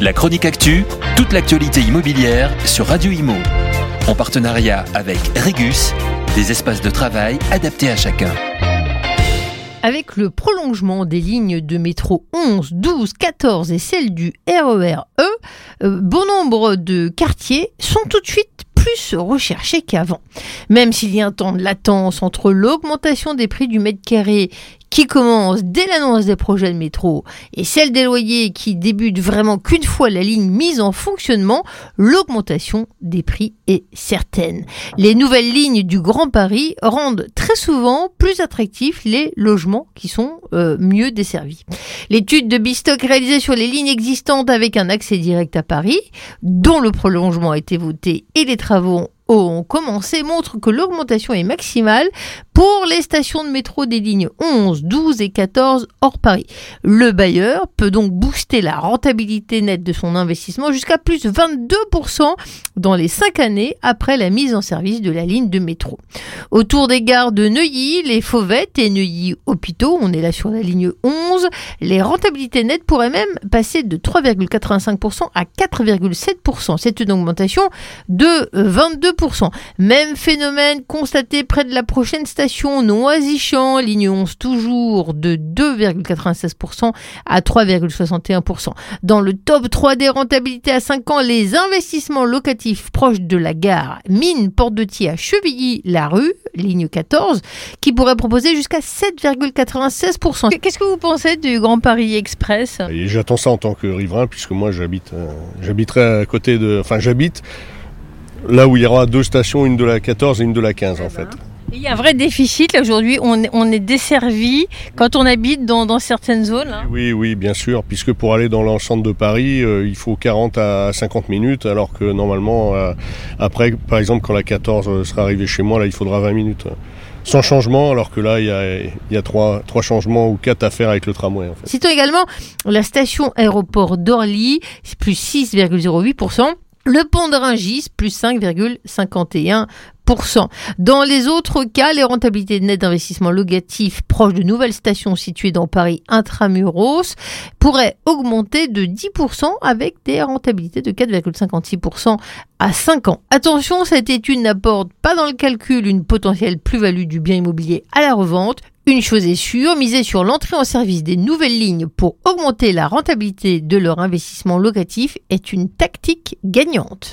La chronique actu, toute l'actualité immobilière sur Radio Imo. En partenariat avec Regus, des espaces de travail adaptés à chacun. Avec le prolongement des lignes de métro 11, 12, 14 et celle du RER E, euh, bon nombre de quartiers sont tout de suite plus recherchés qu'avant. Même s'il y a un temps de latence entre l'augmentation des prix du mètre carré qui commence dès l'annonce des projets de métro et celle des loyers qui débute vraiment qu'une fois la ligne mise en fonctionnement, l'augmentation des prix est certaine. Les nouvelles lignes du Grand Paris rendent souvent plus attractifs les logements qui sont euh, mieux desservis. L'étude de Bistock réalisée sur les lignes existantes avec un accès direct à Paris, dont le prolongement a été voté et les travaux ont commencé montre que l'augmentation est maximale pour les stations de métro des lignes 11, 12 et 14 hors Paris. Le bailleur peut donc booster la rentabilité nette de son investissement jusqu'à plus 22% dans les 5 années après la mise en service de la ligne de métro. Autour des gares de Neuilly, les Fauvettes et Neuilly-Hôpitaux, on est là sur la ligne 11, les rentabilités nettes pourraient même passer de 3,85% à 4,7%. C'est une augmentation de 22 même phénomène constaté près de la prochaine station Noisy-Champ, ligne 11 toujours, de 2,96% à 3,61%. Dans le top 3 des rentabilités à 5 ans, les investissements locatifs proches de la gare Mine Porte de Thiers à Chevilly-la-Rue, ligne 14, qui pourrait proposer jusqu'à 7,96%. Qu'est-ce que vous pensez du Grand Paris Express? J'attends ça en tant que riverain, puisque moi j'habite, euh, j'habiterai à côté de, enfin j'habite là où il y aura deux stations, une de la 14 et une de la 15 en fait. Il y a un vrai déficit aujourd'hui, on, on, est desservi quand on habite dans, certaines zones. Hein. Oui, oui, bien sûr, puisque pour aller dans l'ensemble de Paris, euh, il faut 40 à 50 minutes, alors que normalement, euh, après, par exemple, quand la 14 euh, sera arrivée chez moi, là, il faudra 20 minutes. Sans changement, alors que là, il y a, il y a trois, trois changements ou quatre à faire avec le tramway. En fait. Citons également la station aéroport d'Orly, plus 6,08%. Le pont de Ringis, plus 5,51%. Dans les autres cas, les rentabilités nettes d'investissement locatif proches de nouvelles stations situées dans Paris intramuros pourraient augmenter de 10% avec des rentabilités de 4,56% à 5 ans. Attention, cette étude n'apporte pas dans le calcul une potentielle plus-value du bien immobilier à la revente, une chose est sûre, miser sur l'entrée en service des nouvelles lignes pour augmenter la rentabilité de leur investissement locatif est une tactique gagnante.